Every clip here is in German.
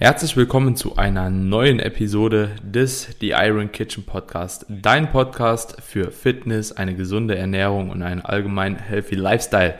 Herzlich willkommen zu einer neuen Episode des The Iron Kitchen Podcast. Dein Podcast für Fitness, eine gesunde Ernährung und einen allgemein healthy Lifestyle.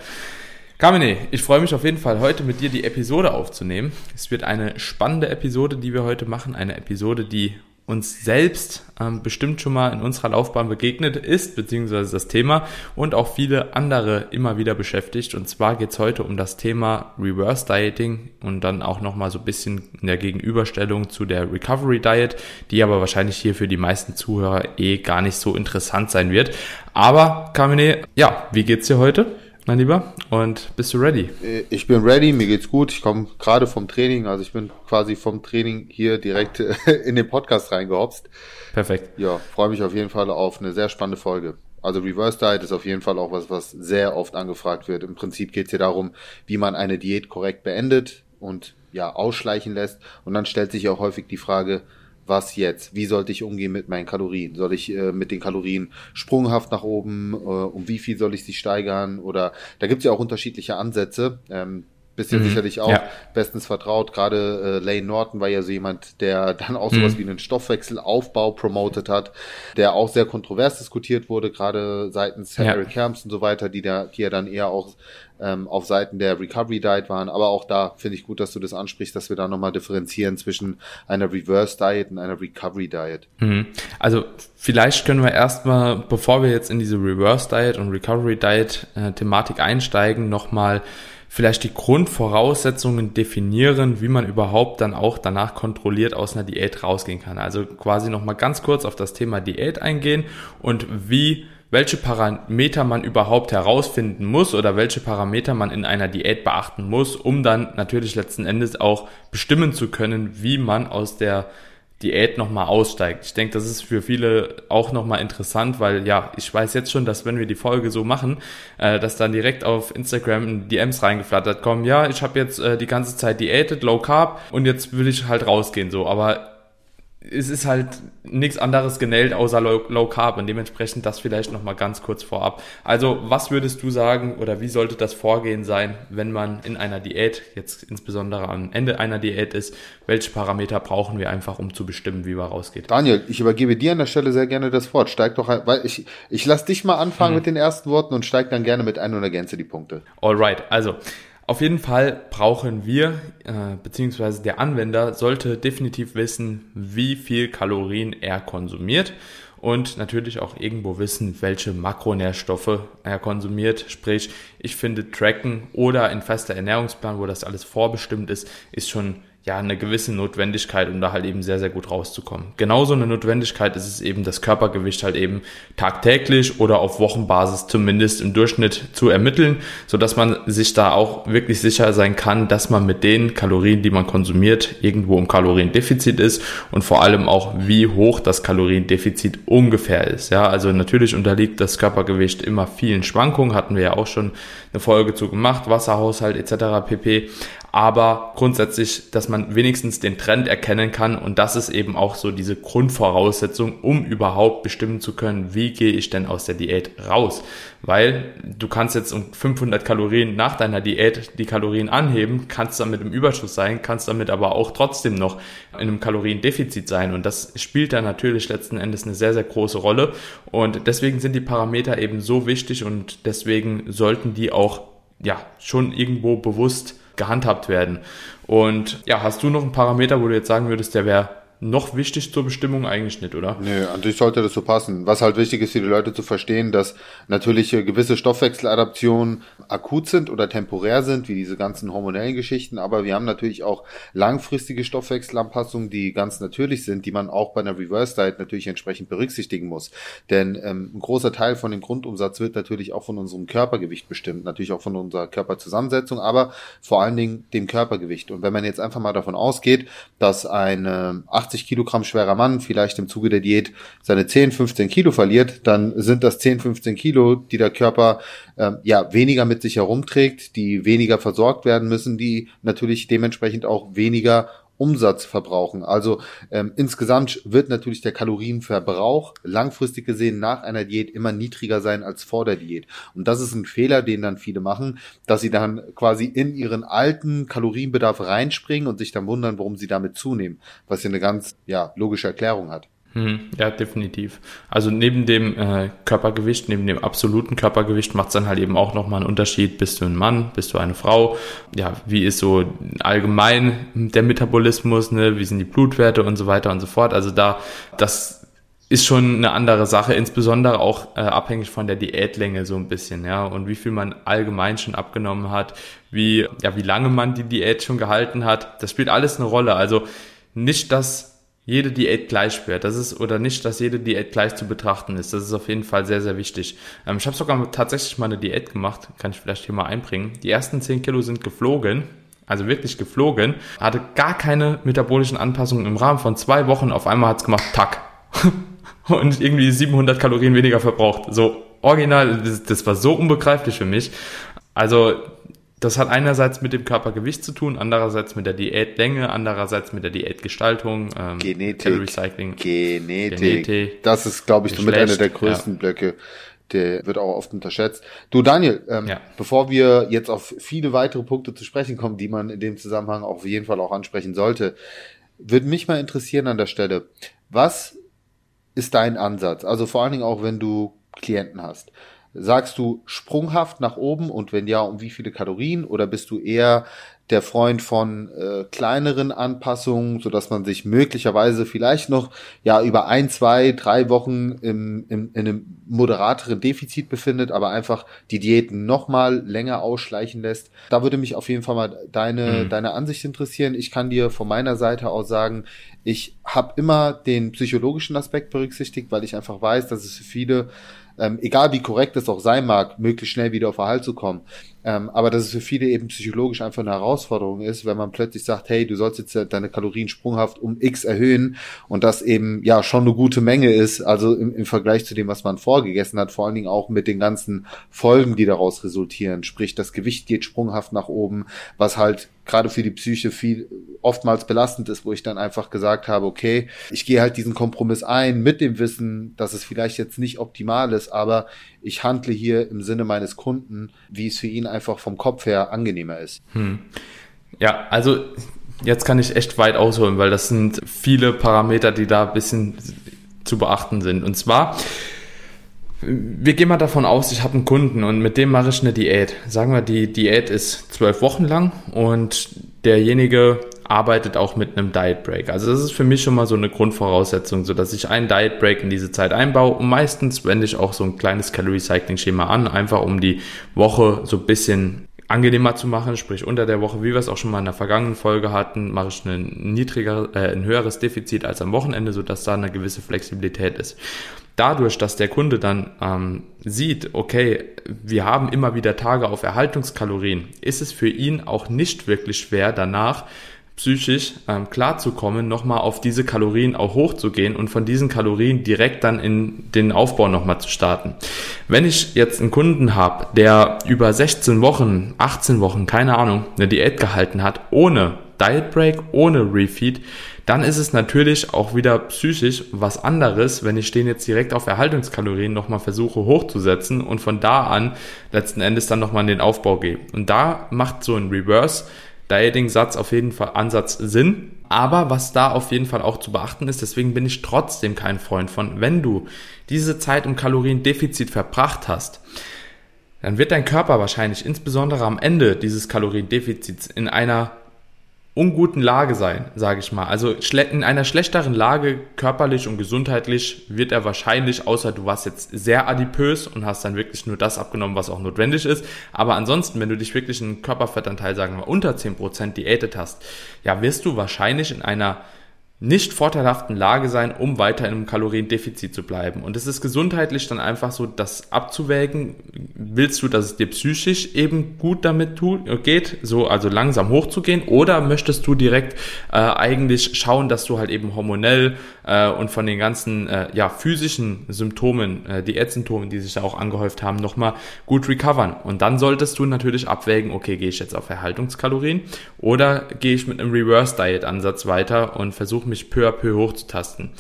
Kamine, ich freue mich auf jeden Fall heute mit dir die Episode aufzunehmen. Es wird eine spannende Episode, die wir heute machen. Eine Episode, die uns selbst ähm, bestimmt schon mal in unserer Laufbahn begegnet ist, beziehungsweise das Thema und auch viele andere immer wieder beschäftigt. Und zwar geht's heute um das Thema Reverse Dieting und dann auch nochmal so ein bisschen in der Gegenüberstellung zu der Recovery Diet, die aber wahrscheinlich hier für die meisten Zuhörer eh gar nicht so interessant sein wird. Aber Kamine, ja, wie geht's dir heute? Mein Lieber. Und bist du ready? Äh, ich bin ready, mir geht's gut. Ich komme gerade vom Training, also ich bin quasi vom Training hier direkt in den Podcast reingehopst. Perfekt. Ja, freue mich auf jeden Fall auf eine sehr spannende Folge. Also Reverse Diet ist auf jeden Fall auch was, was sehr oft angefragt wird. Im Prinzip geht's hier darum, wie man eine Diät korrekt beendet und ja, ausschleichen lässt. Und dann stellt sich auch häufig die Frage, was jetzt? Wie sollte ich umgehen mit meinen Kalorien? Soll ich äh, mit den Kalorien sprunghaft nach oben? Äh, um wie viel soll ich sie steigern? Oder da gibt es ja auch unterschiedliche Ansätze. Ähm, bist ja mhm. sicherlich auch ja. bestens vertraut. Gerade äh, Lane Norton war ja so jemand, der dann auch sowas mhm. wie einen Stoffwechselaufbau promotet hat, der auch sehr kontrovers diskutiert wurde, gerade seitens ja. Harry Camps und so weiter, die da, die ja dann eher auch ähm, auf Seiten der Recovery Diet waren. Aber auch da finde ich gut, dass du das ansprichst, dass wir da nochmal differenzieren zwischen einer Reverse Diet und einer Recovery Diet. Mhm. Also vielleicht können wir erstmal, bevor wir jetzt in diese Reverse Diet und Recovery Diet äh, Thematik einsteigen, nochmal vielleicht die Grundvoraussetzungen definieren, wie man überhaupt dann auch danach kontrolliert aus einer Diät rausgehen kann. Also quasi nochmal ganz kurz auf das Thema Diät eingehen und wie welche Parameter man überhaupt herausfinden muss oder welche Parameter man in einer Diät beachten muss, um dann natürlich letzten Endes auch bestimmen zu können, wie man aus der Diät nochmal aussteigt. Ich denke, das ist für viele auch nochmal interessant, weil ja, ich weiß jetzt schon, dass wenn wir die Folge so machen, äh, dass dann direkt auf Instagram DMs reingeflattert kommen, ja, ich habe jetzt äh, die ganze Zeit diätet, Low Carb und jetzt will ich halt rausgehen so, aber es ist halt nichts anderes genäht außer Low, Low Carb und dementsprechend das vielleicht nochmal ganz kurz vorab. Also was würdest du sagen oder wie sollte das Vorgehen sein, wenn man in einer Diät, jetzt insbesondere am Ende einer Diät ist, welche Parameter brauchen wir einfach, um zu bestimmen, wie wir rausgeht? Daniel, ich übergebe dir an der Stelle sehr gerne das Wort. Steig doch, weil ich, ich lass dich mal anfangen hm. mit den ersten Worten und steig dann gerne mit ein und ergänze die Punkte. Alright, also auf jeden Fall brauchen wir, äh, beziehungsweise der Anwender sollte definitiv wissen, wie viel Kalorien er konsumiert und natürlich auch irgendwo wissen, welche Makronährstoffe er konsumiert. Sprich, ich finde Tracken oder ein fester Ernährungsplan, wo das alles vorbestimmt ist, ist schon ja, eine gewisse Notwendigkeit, um da halt eben sehr, sehr gut rauszukommen. Genauso eine Notwendigkeit ist es eben, das Körpergewicht halt eben tagtäglich oder auf Wochenbasis zumindest im Durchschnitt zu ermitteln, so dass man sich da auch wirklich sicher sein kann, dass man mit den Kalorien, die man konsumiert, irgendwo im Kaloriendefizit ist und vor allem auch, wie hoch das Kaloriendefizit ungefähr ist. Ja, also natürlich unterliegt das Körpergewicht immer vielen Schwankungen, hatten wir ja auch schon eine Folge zu gemacht, Wasserhaushalt etc. pp aber grundsätzlich, dass man wenigstens den Trend erkennen kann. Und das ist eben auch so diese Grundvoraussetzung, um überhaupt bestimmen zu können, wie gehe ich denn aus der Diät raus, weil du kannst jetzt um 500 Kalorien nach deiner Diät die Kalorien anheben, kannst damit im Überschuss sein, kannst damit aber auch trotzdem noch in einem Kaloriendefizit sein. Und das spielt dann natürlich letzten Endes eine sehr, sehr große Rolle. Und deswegen sind die Parameter eben so wichtig und deswegen sollten die auch ja schon irgendwo bewusst gehandhabt werden. Und ja, hast du noch einen Parameter, wo du jetzt sagen würdest, der wäre noch wichtig zur Bestimmung eigentlich nicht, oder? Nö, an sollte das so passen. Was halt wichtig ist für die Leute zu verstehen, dass natürlich gewisse Stoffwechseladaptionen akut sind oder temporär sind, wie diese ganzen hormonellen Geschichten, aber wir haben natürlich auch langfristige Stoffwechselanpassungen, die ganz natürlich sind, die man auch bei einer Reverse Diet natürlich entsprechend berücksichtigen muss. Denn ähm, ein großer Teil von dem Grundumsatz wird natürlich auch von unserem Körpergewicht bestimmt, natürlich auch von unserer Körperzusammensetzung, aber vor allen Dingen dem Körpergewicht. Und wenn man jetzt einfach mal davon ausgeht, dass eine 80 Kilogramm schwerer Mann vielleicht im Zuge der Diät seine 10, 15 Kilo verliert, dann sind das 10, 15 Kilo, die der Körper äh, ja weniger mit sich herumträgt, die weniger versorgt werden müssen, die natürlich dementsprechend auch weniger Umsatz verbrauchen. Also ähm, insgesamt wird natürlich der Kalorienverbrauch langfristig gesehen nach einer Diät immer niedriger sein als vor der Diät. Und das ist ein Fehler, den dann viele machen, dass sie dann quasi in ihren alten Kalorienbedarf reinspringen und sich dann wundern, warum sie damit zunehmen, was ja eine ganz ja, logische Erklärung hat. Mhm. Ja, definitiv. Also neben dem äh, Körpergewicht, neben dem absoluten Körpergewicht macht es dann halt eben auch nochmal einen Unterschied. Bist du ein Mann, bist du eine Frau? Ja, wie ist so allgemein der Metabolismus, ne? Wie sind die Blutwerte und so weiter und so fort. Also da, das ist schon eine andere Sache, insbesondere auch äh, abhängig von der Diätlänge so ein bisschen, ja, und wie viel man allgemein schon abgenommen hat, wie, ja, wie lange man die Diät schon gehalten hat. Das spielt alles eine Rolle. Also nicht, dass jede Diät gleich wird. Das ist, oder nicht, dass jede Diät gleich zu betrachten ist. Das ist auf jeden Fall sehr, sehr wichtig. Ähm, ich habe sogar tatsächlich mal eine Diät gemacht, kann ich vielleicht hier mal einbringen. Die ersten 10 Kilo sind geflogen, also wirklich geflogen, hatte gar keine metabolischen Anpassungen im Rahmen von zwei Wochen. Auf einmal hat's gemacht, tack. Und irgendwie 700 Kalorien weniger verbraucht. So original, das, das war so unbegreiflich für mich. Also das hat einerseits mit dem Körpergewicht zu tun, andererseits mit der Diätlänge, andererseits mit der Diätgestaltung, ähm, Genetik, Recycling, Genetik. Genetik. Das ist, glaube ich, somit einer der größten ja. Blöcke. Der wird auch oft unterschätzt. Du, Daniel, ähm, ja. bevor wir jetzt auf viele weitere Punkte zu sprechen kommen, die man in dem Zusammenhang auf jeden Fall auch ansprechen sollte, würde mich mal interessieren an der Stelle, was ist dein Ansatz? Also vor allen Dingen auch, wenn du Klienten hast. Sagst du sprunghaft nach oben und wenn ja, um wie viele Kalorien? Oder bist du eher der Freund von äh, kleineren Anpassungen, so dass man sich möglicherweise vielleicht noch ja über ein, zwei, drei Wochen im, im, in einem moderateren Defizit befindet, aber einfach die Diäten noch mal länger ausschleichen lässt. Da würde mich auf jeden Fall mal deine mhm. deine Ansicht interessieren. Ich kann dir von meiner Seite aus sagen, ich habe immer den psychologischen Aspekt berücksichtigt, weil ich einfach weiß, dass es für viele ähm, egal wie korrekt es auch sein mag, möglichst schnell wieder auf Erhalt zu kommen. Ähm, aber dass es für viele eben psychologisch einfach eine Herausforderung ist, wenn man plötzlich sagt, hey, du sollst jetzt deine Kalorien sprunghaft um X erhöhen und das eben ja schon eine gute Menge ist, also im, im Vergleich zu dem, was man vorgegessen hat, vor allen Dingen auch mit den ganzen Folgen, die daraus resultieren. Sprich, das Gewicht geht sprunghaft nach oben, was halt gerade für die Psyche viel oftmals belastend ist, wo ich dann einfach gesagt habe, okay, ich gehe halt diesen Kompromiss ein mit dem Wissen, dass es vielleicht jetzt nicht optimal ist, aber ich handle hier im Sinne meines Kunden, wie es für ihn einfach vom Kopf her angenehmer ist. Hm. Ja, also jetzt kann ich echt weit ausholen, weil das sind viele Parameter, die da ein bisschen zu beachten sind. Und zwar, wir gehen mal davon aus, ich habe einen Kunden und mit dem mache ich eine Diät. Sagen wir, die Diät ist zwölf Wochen lang und derjenige arbeitet auch mit einem Diet Break. Also das ist für mich schon mal so eine Grundvoraussetzung, so dass ich einen Diet Break in diese Zeit einbaue und meistens wende ich auch so ein kleines Calorie Cycling Schema an, einfach um die Woche so ein bisschen angenehmer zu machen, sprich unter der Woche, wie wir es auch schon mal in der vergangenen Folge hatten, mache ich ein niedriger, äh, ein höheres Defizit als am Wochenende, so dass da eine gewisse Flexibilität ist. Dadurch, dass der Kunde dann ähm, sieht, okay, wir haben immer wieder Tage auf Erhaltungskalorien, ist es für ihn auch nicht wirklich schwer, danach psychisch ähm, klarzukommen, nochmal auf diese Kalorien auch hochzugehen und von diesen Kalorien direkt dann in den Aufbau nochmal zu starten. Wenn ich jetzt einen Kunden habe, der über 16 Wochen, 18 Wochen, keine Ahnung, eine Diät gehalten hat, ohne Diet Break, ohne Refeed, dann ist es natürlich auch wieder psychisch was anderes, wenn ich den jetzt direkt auf Erhaltungskalorien nochmal versuche hochzusetzen und von da an letzten Endes dann nochmal in den Aufbau gehe. Und da macht so ein Reverse Dieting-Satz auf jeden Fall Ansatz Sinn. Aber was da auf jeden Fall auch zu beachten ist, deswegen bin ich trotzdem kein Freund von, wenn du diese Zeit im Kaloriendefizit verbracht hast, dann wird dein Körper wahrscheinlich insbesondere am Ende dieses Kaloriendefizits in einer unguten Lage sein, sage ich mal. Also in einer schlechteren Lage, körperlich und gesundheitlich, wird er wahrscheinlich, außer du warst jetzt sehr adipös und hast dann wirklich nur das abgenommen, was auch notwendig ist. Aber ansonsten, wenn du dich wirklich einen Körperfettanteil, sagen wir, unter 10% diätet hast, ja, wirst du wahrscheinlich in einer nicht vorteilhaften Lage sein, um weiter in einem Kaloriendefizit zu bleiben. Und es ist gesundheitlich dann einfach so, das abzuwägen. Willst du, dass es dir psychisch eben gut damit tut, geht, so also langsam hochzugehen, oder möchtest du direkt äh, eigentlich schauen, dass du halt eben hormonell äh, und von den ganzen äh, ja physischen Symptomen, äh, Diätsymptomen, die sich da auch angehäuft haben, nochmal gut recovern. Und dann solltest du natürlich abwägen, okay, gehe ich jetzt auf Erhaltungskalorien oder gehe ich mit einem Reverse Diet Ansatz weiter und versuche mich peu à peu hochzutasten.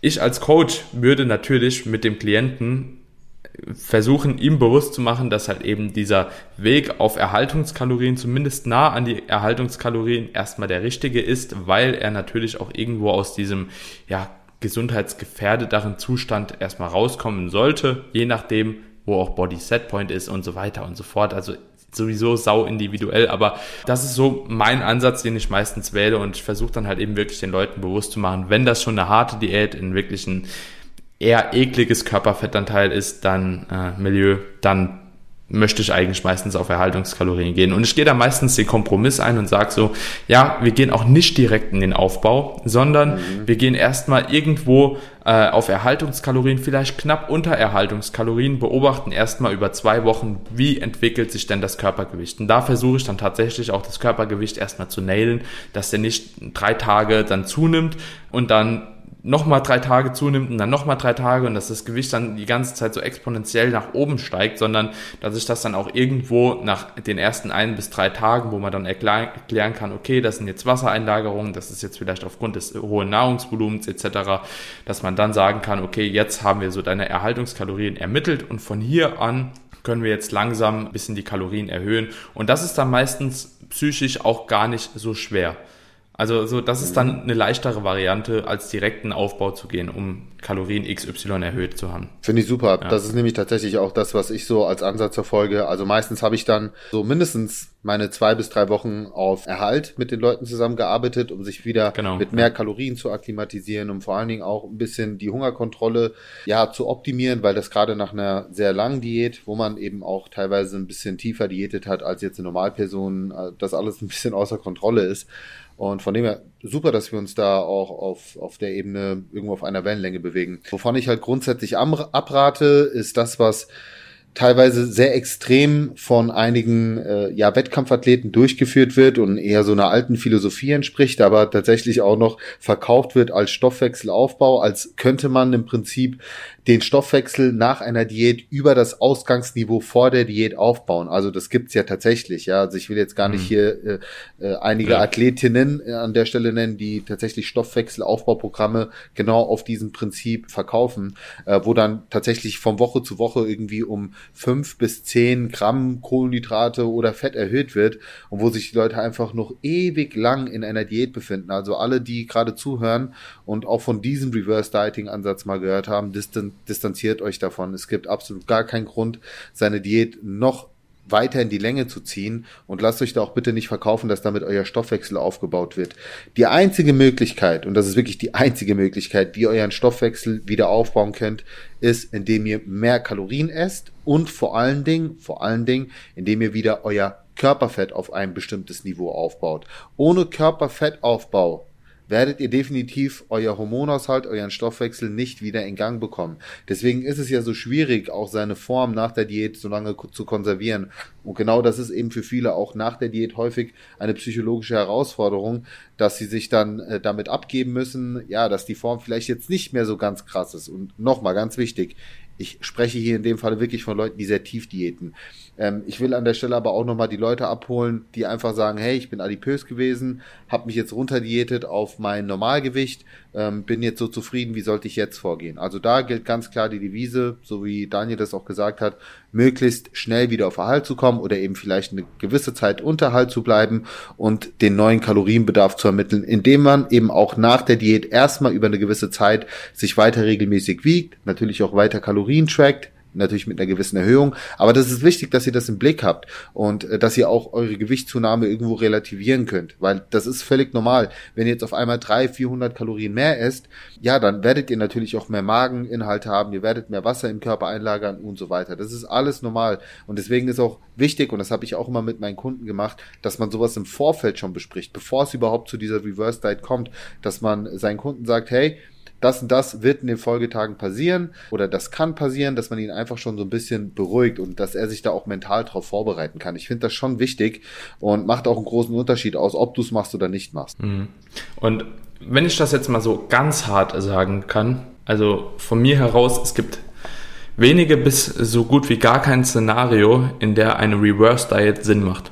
Ich als Coach würde natürlich mit dem Klienten versuchen, ihm bewusst zu machen, dass halt eben dieser Weg auf Erhaltungskalorien, zumindest nah an die Erhaltungskalorien, erstmal der richtige ist, weil er natürlich auch irgendwo aus diesem, ja, gesundheitsgefährdeteren Zustand erstmal rauskommen sollte, je nachdem, wo auch Body Setpoint ist und so weiter und so fort. Also sowieso sau individuell, aber das ist so mein Ansatz, den ich meistens wähle und ich versuche dann halt eben wirklich den Leuten bewusst zu machen, wenn das schon eine harte Diät in wirklich ein eher ekliges Körperfettanteil ist, dann äh, Milieu, dann möchte ich eigentlich meistens auf Erhaltungskalorien gehen. Und ich gehe da meistens den Kompromiss ein und sage so, ja, wir gehen auch nicht direkt in den Aufbau, sondern mhm. wir gehen erstmal irgendwo äh, auf Erhaltungskalorien, vielleicht knapp unter Erhaltungskalorien, beobachten erstmal über zwei Wochen, wie entwickelt sich denn das Körpergewicht. Und da versuche ich dann tatsächlich auch das Körpergewicht erstmal zu nailen, dass der nicht drei Tage dann zunimmt und dann nochmal drei Tage zunimmt und dann nochmal drei Tage und dass das Gewicht dann die ganze Zeit so exponentiell nach oben steigt, sondern dass ich das dann auch irgendwo nach den ersten ein bis drei Tagen, wo man dann erklären kann, okay, das sind jetzt Wassereinlagerungen, das ist jetzt vielleicht aufgrund des hohen Nahrungsvolumens etc., dass man dann sagen kann, okay, jetzt haben wir so deine Erhaltungskalorien ermittelt und von hier an können wir jetzt langsam ein bisschen die Kalorien erhöhen und das ist dann meistens psychisch auch gar nicht so schwer. Also so, das ist dann eine leichtere Variante, als direkten Aufbau zu gehen, um Kalorien XY erhöht zu haben. Finde ich super. Ja. Das ist nämlich tatsächlich auch das, was ich so als Ansatz verfolge. Also meistens habe ich dann so mindestens meine zwei bis drei Wochen auf Erhalt mit den Leuten zusammengearbeitet, um sich wieder genau. mit mehr Kalorien zu akklimatisieren, um vor allen Dingen auch ein bisschen die Hungerkontrolle ja zu optimieren, weil das gerade nach einer sehr langen Diät, wo man eben auch teilweise ein bisschen tiefer diätet hat als jetzt eine Normalperson, äh, das alles ein bisschen außer Kontrolle ist. Und von dem her super, dass wir uns da auch auf, auf der Ebene irgendwo auf einer Wellenlänge bewegen. Wovon ich halt grundsätzlich abrate, ist das, was teilweise sehr extrem von einigen äh, ja, Wettkampfathleten durchgeführt wird und eher so einer alten Philosophie entspricht, aber tatsächlich auch noch verkauft wird als Stoffwechselaufbau, als könnte man im Prinzip den Stoffwechsel nach einer Diät über das Ausgangsniveau vor der Diät aufbauen. Also das gibt's ja tatsächlich. Ja, also ich will jetzt gar nicht mhm. hier äh, äh, einige ja. Athletinnen äh, an der Stelle nennen, die tatsächlich Stoffwechselaufbauprogramme genau auf diesem Prinzip verkaufen, äh, wo dann tatsächlich von Woche zu Woche irgendwie um fünf bis zehn Gramm Kohlenhydrate oder Fett erhöht wird und wo sich die Leute einfach noch ewig lang in einer Diät befinden. Also alle, die gerade zuhören und auch von diesem Reverse Dieting Ansatz mal gehört haben, distanziert euch davon. Es gibt absolut gar keinen Grund, seine Diät noch weiter in die Länge zu ziehen und lasst euch da auch bitte nicht verkaufen, dass damit euer Stoffwechsel aufgebaut wird. Die einzige Möglichkeit, und das ist wirklich die einzige Möglichkeit, wie ihr euren Stoffwechsel wieder aufbauen könnt, ist, indem ihr mehr Kalorien esst und vor allen Dingen, vor allen Dingen, indem ihr wieder euer Körperfett auf ein bestimmtes Niveau aufbaut. Ohne Körperfettaufbau werdet ihr definitiv euer Hormonhaushalt, euren Stoffwechsel nicht wieder in Gang bekommen. Deswegen ist es ja so schwierig, auch seine Form nach der Diät so lange zu konservieren. Und genau das ist eben für viele auch nach der Diät häufig eine psychologische Herausforderung, dass sie sich dann äh, damit abgeben müssen, ja, dass die Form vielleicht jetzt nicht mehr so ganz krass ist. Und nochmal ganz wichtig, ich spreche hier in dem Fall wirklich von Leuten, die sehr tief diäten. Ähm, ich will an der Stelle aber auch nochmal die Leute abholen, die einfach sagen, hey, ich bin adipös gewesen, habe mich jetzt runterdiätet auf mein Normalgewicht, ähm, bin jetzt so zufrieden, wie sollte ich jetzt vorgehen? Also da gilt ganz klar die Devise, so wie Daniel das auch gesagt hat, möglichst schnell wieder auf Erhalt zu kommen oder eben vielleicht eine gewisse Zeit unterhalt zu bleiben und den neuen Kalorienbedarf zu ermitteln, indem man eben auch nach der Diät erstmal über eine gewisse Zeit sich weiter regelmäßig wiegt, natürlich auch weiter Kalorien trackt, natürlich mit einer gewissen Erhöhung. Aber das ist wichtig, dass ihr das im Blick habt und äh, dass ihr auch eure Gewichtszunahme irgendwo relativieren könnt, weil das ist völlig normal. Wenn ihr jetzt auf einmal 300, 400 Kalorien mehr esst, ja, dann werdet ihr natürlich auch mehr Mageninhalt haben, ihr werdet mehr Wasser im Körper einlagern und so weiter. Das ist alles normal und deswegen ist auch wichtig, und das habe ich auch immer mit meinen Kunden gemacht, dass man sowas im Vorfeld schon bespricht, bevor es überhaupt zu dieser Reverse Diet kommt, dass man seinen Kunden sagt, hey, das und das wird in den Folgetagen passieren oder das kann passieren, dass man ihn einfach schon so ein bisschen beruhigt und dass er sich da auch mental drauf vorbereiten kann. Ich finde das schon wichtig und macht auch einen großen Unterschied aus, ob du es machst oder nicht machst. Mhm. Und wenn ich das jetzt mal so ganz hart sagen kann, also von mir heraus, es gibt wenige bis so gut wie gar kein Szenario, in der eine Reverse Diet Sinn macht.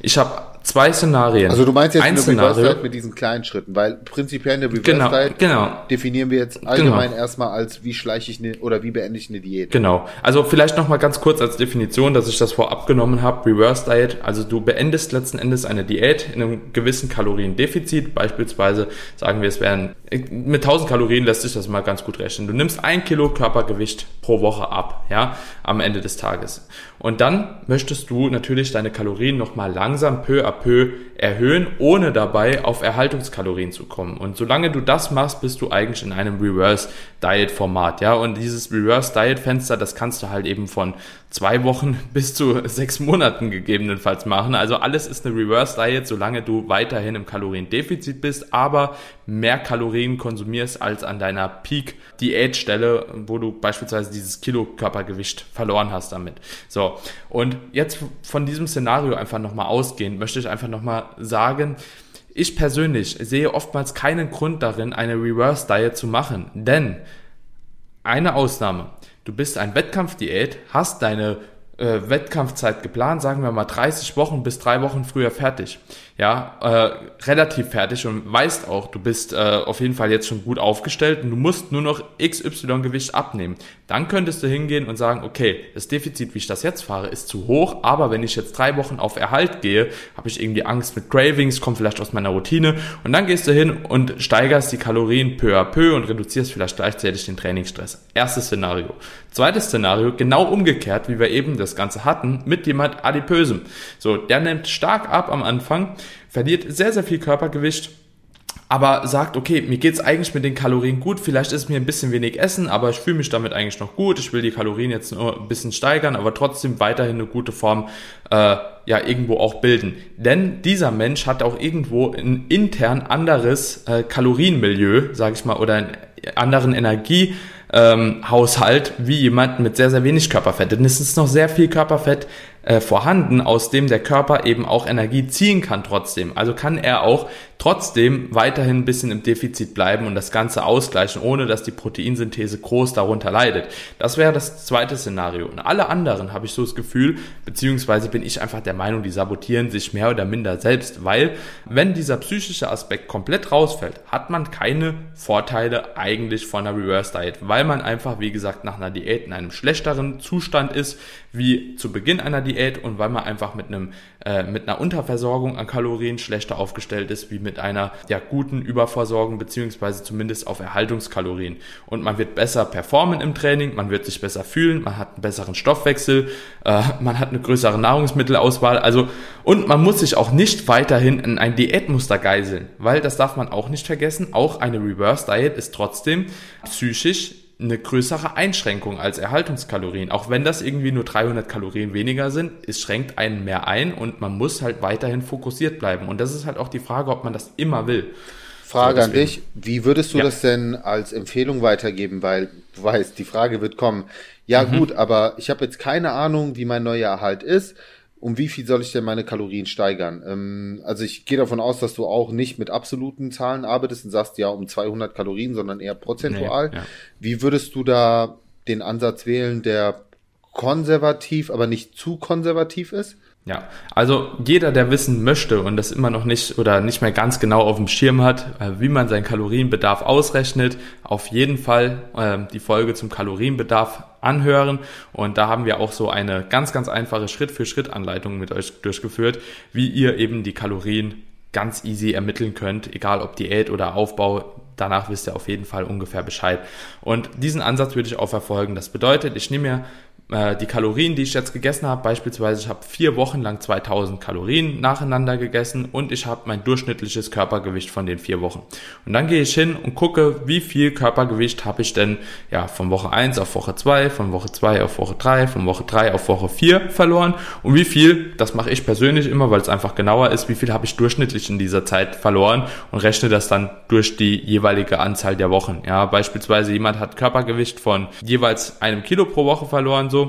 Ich habe zwei Szenarien. Also du meinst jetzt ein eine Szenario. Reverse Diet mit diesen kleinen Schritten, weil prinzipiell eine Reverse Genau, Diet genau. definieren wir jetzt allgemein erstmal als wie schleiche ich eine oder wie beende ich eine Diät. Genau. Also vielleicht noch mal ganz kurz als Definition, dass ich das vorab genommen habe. Reverse Diet, also du beendest letzten Endes eine Diät in einem gewissen Kaloriendefizit. Beispielsweise sagen wir, es wären mit 1000 Kalorien lässt sich das mal ganz gut rechnen. Du nimmst ein Kilo Körpergewicht pro Woche ab, ja, am Ende des Tages. Und dann möchtest du natürlich deine Kalorien noch mal langsam peu à peu erhöhen, ohne dabei auf Erhaltungskalorien zu kommen. Und solange du das machst, bist du eigentlich in einem Reverse Diet Format, ja. Und dieses Reverse Diet Fenster, das kannst du halt eben von zwei Wochen bis zu sechs Monaten gegebenenfalls machen. Also alles ist eine Reverse Diet, solange du weiterhin im Kaloriendefizit bist, aber mehr Kalorien konsumierst als an deiner Peak Diätstelle, wo du beispielsweise dieses Kilo Körpergewicht verloren hast damit. So. Und jetzt von diesem Szenario einfach nochmal ausgehend, möchte ich einfach nochmal sagen, ich persönlich sehe oftmals keinen Grund darin, eine Reverse Diet zu machen, denn eine Ausnahme. Du bist ein Wettkampfdiät, hast deine äh, Wettkampfzeit geplant, sagen wir mal 30 Wochen bis drei Wochen früher fertig ja, äh, relativ fertig und weißt auch, du bist äh, auf jeden Fall jetzt schon gut aufgestellt und du musst nur noch XY Gewicht abnehmen. Dann könntest du hingehen und sagen, okay, das Defizit, wie ich das jetzt fahre, ist zu hoch, aber wenn ich jetzt drei Wochen auf Erhalt gehe, habe ich irgendwie Angst mit Cravings, kommt vielleicht aus meiner Routine und dann gehst du hin und steigerst die Kalorien peu à peu und reduzierst vielleicht gleichzeitig den Trainingsstress. Erstes Szenario. Zweites Szenario, genau umgekehrt, wie wir eben das Ganze hatten, mit jemand Adipösem. So, der nimmt stark ab am Anfang, verliert sehr, sehr viel Körpergewicht, aber sagt, okay, mir geht's eigentlich mit den Kalorien gut, vielleicht ist mir ein bisschen wenig Essen, aber ich fühle mich damit eigentlich noch gut, ich will die Kalorien jetzt nur ein bisschen steigern, aber trotzdem weiterhin eine gute Form äh, ja irgendwo auch bilden. Denn dieser Mensch hat auch irgendwo ein intern anderes äh, Kalorienmilieu, sage ich mal, oder einen anderen Energie ähm, Haushalt wie jemand mit sehr, sehr wenig Körperfett. Denn es ist noch sehr viel Körperfett äh, vorhanden, aus dem der Körper eben auch Energie ziehen kann trotzdem. Also kann er auch trotzdem weiterhin ein bisschen im Defizit bleiben und das Ganze ausgleichen, ohne dass die Proteinsynthese groß darunter leidet. Das wäre das zweite Szenario. Und alle anderen habe ich so das Gefühl, beziehungsweise bin ich einfach der Meinung, die sabotieren sich mehr oder minder selbst, weil wenn dieser psychische Aspekt komplett rausfällt, hat man keine Vorteile eigentlich von einer Reverse Diet, weil man einfach, wie gesagt, nach einer Diät in einem schlechteren Zustand ist, wie zu Beginn einer Diät und weil man einfach mit einem äh, mit einer Unterversorgung an Kalorien schlechter aufgestellt ist wie mit einer ja guten Überversorgung beziehungsweise zumindest auf Erhaltungskalorien. Und man wird besser performen im Training, man wird sich besser fühlen, man hat einen besseren Stoffwechsel, äh, man hat eine größere Nahrungsmittelauswahl, also und man muss sich auch nicht weiterhin in ein Diätmuster geiseln, weil das darf man auch nicht vergessen, auch eine Reverse Diet ist trotzdem psychisch eine größere Einschränkung als Erhaltungskalorien. Auch wenn das irgendwie nur 300 Kalorien weniger sind, es schränkt einen mehr ein und man muss halt weiterhin fokussiert bleiben. Und das ist halt auch die Frage, ob man das immer will. Frage so, an dich, wie würdest du ja. das denn als Empfehlung weitergeben? Weil du weißt, die Frage wird kommen. Ja mhm. gut, aber ich habe jetzt keine Ahnung, wie mein neuer Erhalt ist um wie viel soll ich denn meine Kalorien steigern? Ähm, also ich gehe davon aus, dass du auch nicht mit absoluten Zahlen arbeitest und sagst ja um 200 Kalorien, sondern eher prozentual. Nee, ja. Wie würdest du da den Ansatz wählen, der konservativ, aber nicht zu konservativ ist? Ja, also jeder, der wissen möchte und das immer noch nicht oder nicht mehr ganz genau auf dem Schirm hat, äh, wie man seinen Kalorienbedarf ausrechnet, auf jeden Fall äh, die Folge zum Kalorienbedarf anhören. Und da haben wir auch so eine ganz, ganz einfache Schritt-für-Schritt-Anleitung mit euch durchgeführt, wie ihr eben die Kalorien ganz easy ermitteln könnt, egal ob Diät oder Aufbau danach wisst ihr auf jeden Fall ungefähr Bescheid. Und diesen Ansatz würde ich auch verfolgen. Das bedeutet, ich nehme mir äh, die Kalorien, die ich jetzt gegessen habe, beispielsweise ich habe vier Wochen lang 2000 Kalorien nacheinander gegessen und ich habe mein durchschnittliches Körpergewicht von den vier Wochen. Und dann gehe ich hin und gucke, wie viel Körpergewicht habe ich denn ja von Woche 1 auf Woche 2, von Woche 2 auf Woche 3, von Woche 3 auf Woche 4 verloren und wie viel, das mache ich persönlich immer, weil es einfach genauer ist, wie viel habe ich durchschnittlich in dieser Zeit verloren und rechne das dann durch die jeweilige Anzahl der Wochen. Ja, beispielsweise jemand hat Körpergewicht von jeweils einem Kilo pro Woche verloren, so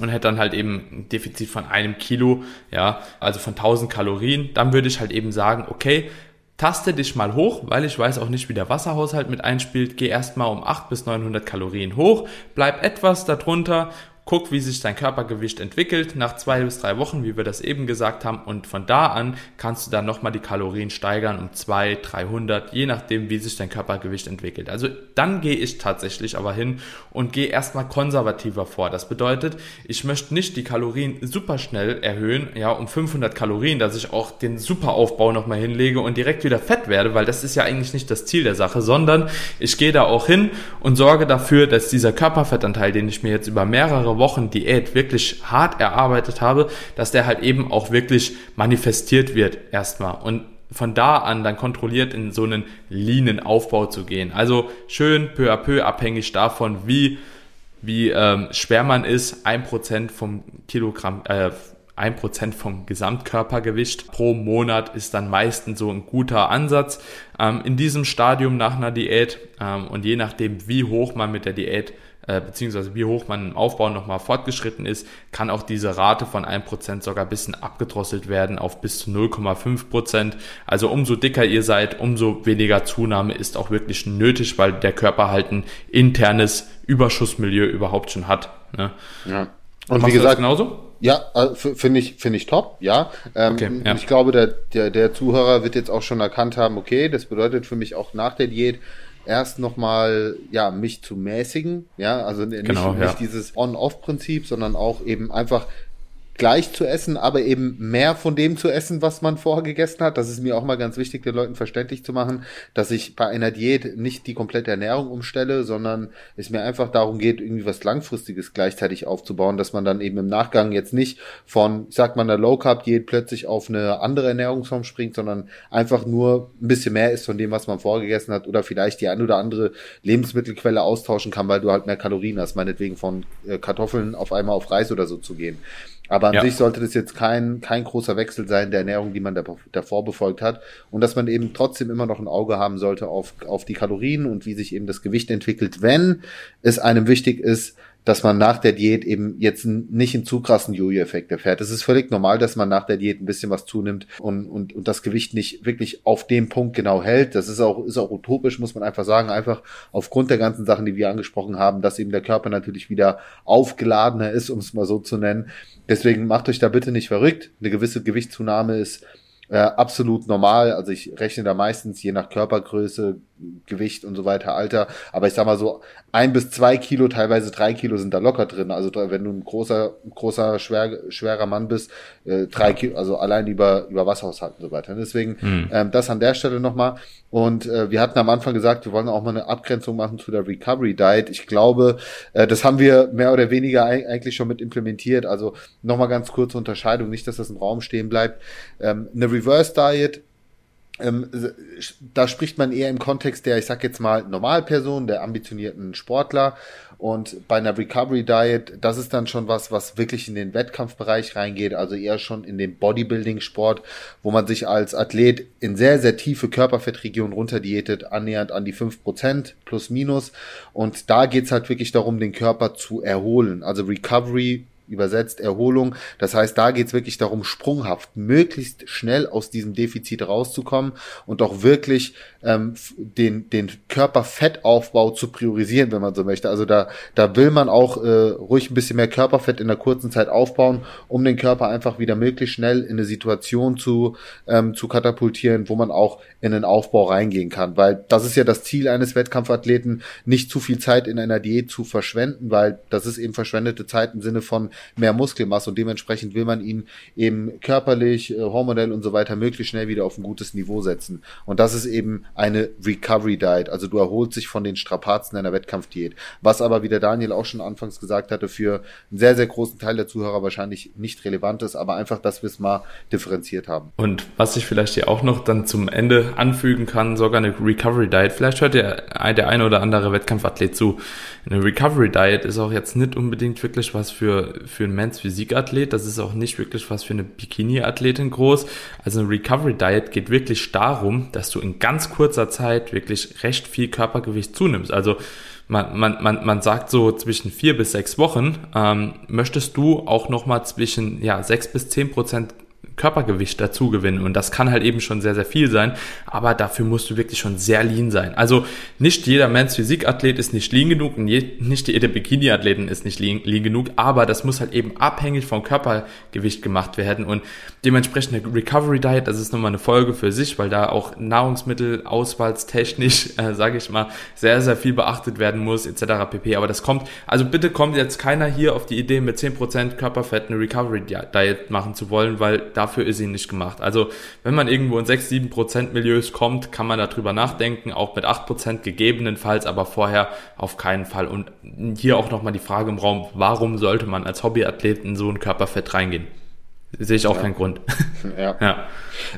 und hätte dann halt eben ein Defizit von einem Kilo, ja, also von 1000 Kalorien, dann würde ich halt eben sagen, okay, taste dich mal hoch, weil ich weiß auch nicht, wie der Wasserhaushalt mit einspielt. Geh erstmal um 8 bis 900 Kalorien hoch, bleib etwas darunter guck, wie sich dein Körpergewicht entwickelt nach zwei bis drei Wochen, wie wir das eben gesagt haben. Und von da an kannst du dann nochmal die Kalorien steigern um zwei, 300, je nachdem, wie sich dein Körpergewicht entwickelt. Also dann gehe ich tatsächlich aber hin und gehe erstmal konservativer vor. Das bedeutet, ich möchte nicht die Kalorien super schnell erhöhen, ja, um 500 Kalorien, dass ich auch den Superaufbau nochmal hinlege und direkt wieder fett werde, weil das ist ja eigentlich nicht das Ziel der Sache, sondern ich gehe da auch hin und sorge dafür, dass dieser Körperfettanteil, den ich mir jetzt über mehrere mehrere Wochen Diät wirklich hart erarbeitet habe, dass der halt eben auch wirklich manifestiert wird erstmal und von da an dann kontrolliert in so einen leanen Aufbau zu gehen. Also schön peu à peu abhängig davon, wie wie ähm, schwer man ist, ein Prozent vom Kilogramm, äh, ein Prozent vom Gesamtkörpergewicht pro Monat ist dann meistens so ein guter Ansatz ähm, in diesem Stadium nach einer Diät ähm, und je nachdem, wie hoch man mit der Diät äh, beziehungsweise wie hoch man im Aufbau nochmal fortgeschritten ist, kann auch diese Rate von 1% sogar ein bisschen abgedrosselt werden auf bis zu 0,5%. Also umso dicker ihr seid, umso weniger Zunahme ist auch wirklich nötig, weil der Körper halt ein internes Überschussmilieu überhaupt schon hat. Ne? Ja. Und wie gesagt, genauso? Ja, äh, finde ich, finde ich top, ja. Ähm, okay, ja. Ich glaube, der, der, der Zuhörer wird jetzt auch schon erkannt haben, okay, das bedeutet für mich auch nach der Diät, erst nochmal, ja, mich zu mäßigen, ja, also nicht, genau, ja. nicht dieses On-Off-Prinzip, sondern auch eben einfach gleich zu essen, aber eben mehr von dem zu essen, was man vorher gegessen hat. Das ist mir auch mal ganz wichtig, den Leuten verständlich zu machen, dass ich bei einer Diät nicht die komplette Ernährung umstelle, sondern es mir einfach darum geht, irgendwie was Langfristiges gleichzeitig aufzubauen, dass man dann eben im Nachgang jetzt nicht von, ich sag mal, einer Low Carb Diät plötzlich auf eine andere Ernährungsform springt, sondern einfach nur ein bisschen mehr ist von dem, was man vorher gegessen hat oder vielleicht die ein oder andere Lebensmittelquelle austauschen kann, weil du halt mehr Kalorien hast, meinetwegen von äh, Kartoffeln auf einmal auf Reis oder so zu gehen. Aber an ja. sich sollte das jetzt kein, kein großer Wechsel sein der Ernährung, die man davor befolgt hat. Und dass man eben trotzdem immer noch ein Auge haben sollte auf, auf die Kalorien und wie sich eben das Gewicht entwickelt, wenn es einem wichtig ist, dass man nach der Diät eben jetzt nicht einen zu krassen Jojo-Effekt erfährt. Es ist völlig normal, dass man nach der Diät ein bisschen was zunimmt und, und, und das Gewicht nicht wirklich auf dem Punkt genau hält. Das ist auch, ist auch utopisch, muss man einfach sagen, einfach aufgrund der ganzen Sachen, die wir angesprochen haben, dass eben der Körper natürlich wieder aufgeladener ist, um es mal so zu nennen. Deswegen macht euch da bitte nicht verrückt. Eine gewisse Gewichtszunahme ist äh, absolut normal. Also ich rechne da meistens je nach Körpergröße, Gewicht und so weiter, Alter. Aber ich sag mal so, ein bis zwei Kilo, teilweise drei Kilo sind da locker drin. Also wenn du ein großer, großer, schwer, schwerer Mann bist, äh, drei Kilo, also allein über, über Wasserhaushalt und so weiter. Deswegen hm. ähm, das an der Stelle nochmal. Und äh, wir hatten am Anfang gesagt, wir wollen auch mal eine Abgrenzung machen zu der Recovery Diet. Ich glaube, äh, das haben wir mehr oder weniger eigentlich schon mit implementiert. Also nochmal ganz kurze Unterscheidung, nicht, dass das im Raum stehen bleibt. Ähm, eine Reverse Diet ähm, da spricht man eher im Kontext der, ich sag jetzt mal, Normalperson, der ambitionierten Sportler. Und bei einer Recovery Diet, das ist dann schon was, was wirklich in den Wettkampfbereich reingeht, also eher schon in den Bodybuilding-Sport, wo man sich als Athlet in sehr, sehr tiefe Körperfettregionen runterdietet, annähernd an die fünf Prozent plus minus. Und da geht's halt wirklich darum, den Körper zu erholen. Also Recovery übersetzt Erholung. Das heißt, da geht es wirklich darum, sprunghaft, möglichst schnell aus diesem Defizit rauszukommen und auch wirklich ähm, den, den Körperfettaufbau zu priorisieren, wenn man so möchte. Also da, da will man auch äh, ruhig ein bisschen mehr Körperfett in der kurzen Zeit aufbauen, um den Körper einfach wieder möglichst schnell in eine Situation zu, ähm, zu katapultieren, wo man auch in den Aufbau reingehen kann. Weil das ist ja das Ziel eines Wettkampfathleten, nicht zu viel Zeit in einer Diät zu verschwenden, weil das ist eben verschwendete Zeit im Sinne von mehr Muskelmasse und dementsprechend will man ihn eben körperlich, äh, hormonell und so weiter möglichst schnell wieder auf ein gutes Niveau setzen. Und das ist eben eine Recovery Diet. Also du erholst dich von den Strapazen einer Wettkampfdiät. Was aber, wie der Daniel auch schon anfangs gesagt hatte, für einen sehr, sehr großen Teil der Zuhörer wahrscheinlich nicht relevant ist, aber einfach, dass wir es mal differenziert haben. Und was ich vielleicht hier auch noch dann zum Ende anfügen kann, sogar eine Recovery Diet. Vielleicht hört der, der eine oder andere Wettkampfathlet zu. Eine Recovery Diet ist auch jetzt nicht unbedingt wirklich was für, für einen Men's Physikathlet. Das ist auch nicht wirklich was für eine Bikini-Athletin groß. Also eine Recovery Diet geht wirklich darum, dass du in ganz kurzer Zeit wirklich recht viel Körpergewicht zunimmst. Also man, man, man, man sagt so zwischen vier bis sechs Wochen, ähm, möchtest du auch nochmal zwischen ja, sechs bis zehn Prozent Körpergewicht dazu gewinnen. Und das kann halt eben schon sehr, sehr viel sein. Aber dafür musst du wirklich schon sehr lean sein. Also nicht jeder Men's Physikathlet ist nicht lean genug und je, nicht jede Bikini-Athletin ist nicht lean, lean genug. Aber das muss halt eben abhängig vom Körpergewicht gemacht werden. Und dementsprechend eine Recovery Diet, das ist nochmal eine Folge für sich, weil da auch Nahrungsmittel auswahlstechnisch, äh, sage ich mal, sehr, sehr viel beachtet werden muss, etc. pp. Aber das kommt, also bitte kommt jetzt keiner hier auf die Idee, mit 10% Körperfett eine Recovery Diet machen zu wollen, weil da dafür ist sie nicht gemacht. Also wenn man irgendwo in 6, 7 Prozent Milieus kommt, kann man darüber nachdenken, auch mit 8 Prozent gegebenenfalls, aber vorher auf keinen Fall. Und hier auch nochmal die Frage im Raum, warum sollte man als Hobbyathlet in so ein Körperfett reingehen? Sehe ich auch ja. keinen Grund. Ja. ja.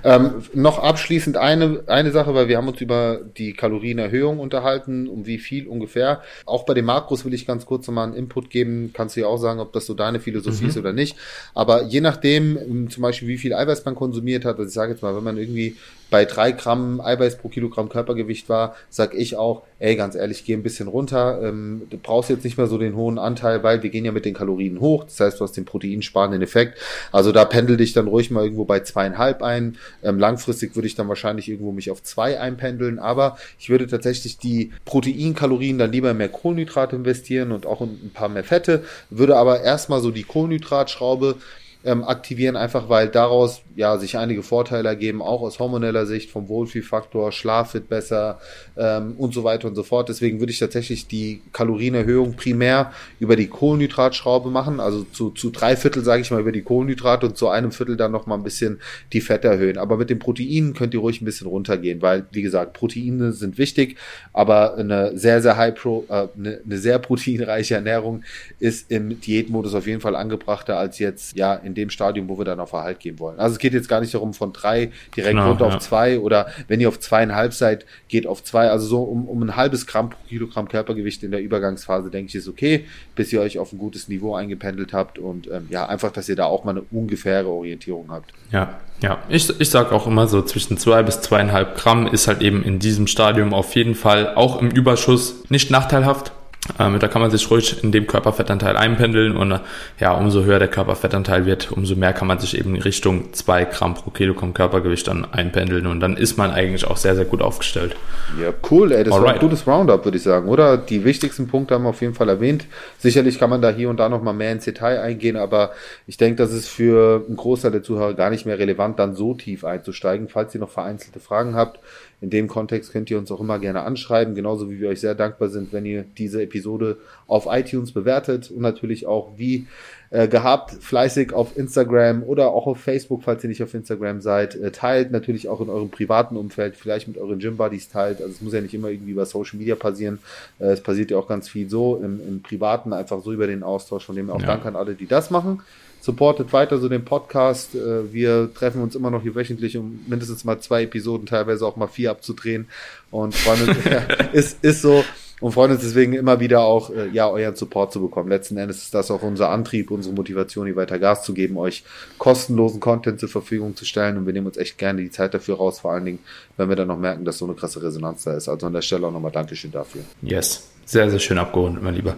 Ähm, noch abschließend eine, eine Sache, weil wir haben uns über die Kalorienerhöhung unterhalten, um wie viel ungefähr. Auch bei den Makros will ich ganz kurz nochmal einen Input geben. Kannst du ja auch sagen, ob das so deine Philosophie mhm. ist oder nicht. Aber je nachdem, ähm, zum Beispiel, wie viel Eiweiß man konsumiert hat, also ich sage jetzt mal, wenn man irgendwie bei drei Gramm Eiweiß pro Kilogramm Körpergewicht war, sag ich auch, ey, ganz ehrlich, geh ein bisschen runter. Ähm, du brauchst jetzt nicht mehr so den hohen Anteil, weil wir gehen ja mit den Kalorien hoch. Das heißt, du hast den proteinsparenden Effekt. Also da pendel dich dann ruhig mal irgendwo bei zweieinhalb ein. Ähm, langfristig würde ich dann wahrscheinlich irgendwo mich auf zwei einpendeln. Aber ich würde tatsächlich die Proteinkalorien dann lieber in mehr Kohlenhydrate investieren und auch ein paar mehr Fette. Würde aber erstmal so die Kohlenhydratschraube ähm, aktivieren, einfach weil daraus ja sich einige Vorteile ergeben, auch aus hormoneller Sicht, vom Wohlfühlfaktor, Schlaf wird besser ähm, und so weiter und so fort. Deswegen würde ich tatsächlich die Kalorienerhöhung primär über die Kohlenhydratschraube machen, also zu, zu drei Viertel, sage ich mal, über die Kohlenhydrate und zu einem Viertel dann noch mal ein bisschen die Fette erhöhen. Aber mit den Proteinen könnt ihr ruhig ein bisschen runtergehen, weil, wie gesagt, Proteine sind wichtig, aber eine sehr, sehr high pro, äh, eine, eine sehr proteinreiche Ernährung ist im Diätmodus auf jeden Fall angebrachter als jetzt ja in dem Stadium, wo wir dann auf Erhalt gehen wollen. Also es geht jetzt gar nicht darum, von drei direkt genau, runter ja. auf zwei oder wenn ihr auf zweieinhalb seid, geht auf zwei. Also so um, um ein halbes Gramm pro Kilogramm Körpergewicht in der Übergangsphase, denke ich, ist okay, bis ihr euch auf ein gutes Niveau eingependelt habt und ähm, ja, einfach, dass ihr da auch mal eine ungefähre Orientierung habt. Ja, ja. Ich, ich sage auch immer so, zwischen zwei bis zweieinhalb Gramm ist halt eben in diesem Stadium auf jeden Fall auch im Überschuss nicht nachteilhaft. Ähm, da kann man sich ruhig in dem Körperfettanteil einpendeln und ja, umso höher der Körperfettanteil wird, umso mehr kann man sich eben in Richtung zwei Gramm pro Kilogramm Körpergewicht dann einpendeln und dann ist man eigentlich auch sehr, sehr gut aufgestellt. Ja, cool, ey, das Alright. war ein gutes Roundup, würde ich sagen, oder? Die wichtigsten Punkte haben wir auf jeden Fall erwähnt. Sicherlich kann man da hier und da nochmal mehr ins Detail eingehen, aber ich denke, das ist für einen Großteil der Zuhörer gar nicht mehr relevant, dann so tief einzusteigen. Falls ihr noch vereinzelte Fragen habt, in dem Kontext könnt ihr uns auch immer gerne anschreiben, genauso wie wir euch sehr dankbar sind, wenn ihr diese Episode auf iTunes bewertet und natürlich auch wie äh, gehabt fleißig auf Instagram oder auch auf Facebook, falls ihr nicht auf Instagram seid, äh, teilt natürlich auch in eurem privaten Umfeld, vielleicht mit euren Gym Buddies teilt. Also es muss ja nicht immer irgendwie über Social Media passieren. Äh, es passiert ja auch ganz viel so im, im Privaten, einfach so über den Austausch. Von dem auch ja. Dank an alle, die das machen supportet weiter so den Podcast. Äh, wir treffen uns immer noch hier wöchentlich, um mindestens mal zwei Episoden, teilweise auch mal vier abzudrehen. Und freuen uns, ja, ist, ist so. Und freuen uns deswegen immer wieder auch, äh, ja, euren Support zu bekommen. Letzten Endes ist das auch unser Antrieb, unsere Motivation, hier weiter Gas zu geben, euch kostenlosen Content zur Verfügung zu stellen. Und wir nehmen uns echt gerne die Zeit dafür raus, vor allen Dingen, wenn wir dann noch merken, dass so eine krasse Resonanz da ist. Also an der Stelle auch nochmal Dankeschön dafür. Yes. Sehr, sehr schön abgerundet, mein Lieber.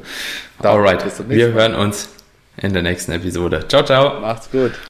Alright. Wir hören uns in der nächsten Episode. Ciao, ciao. Macht's gut.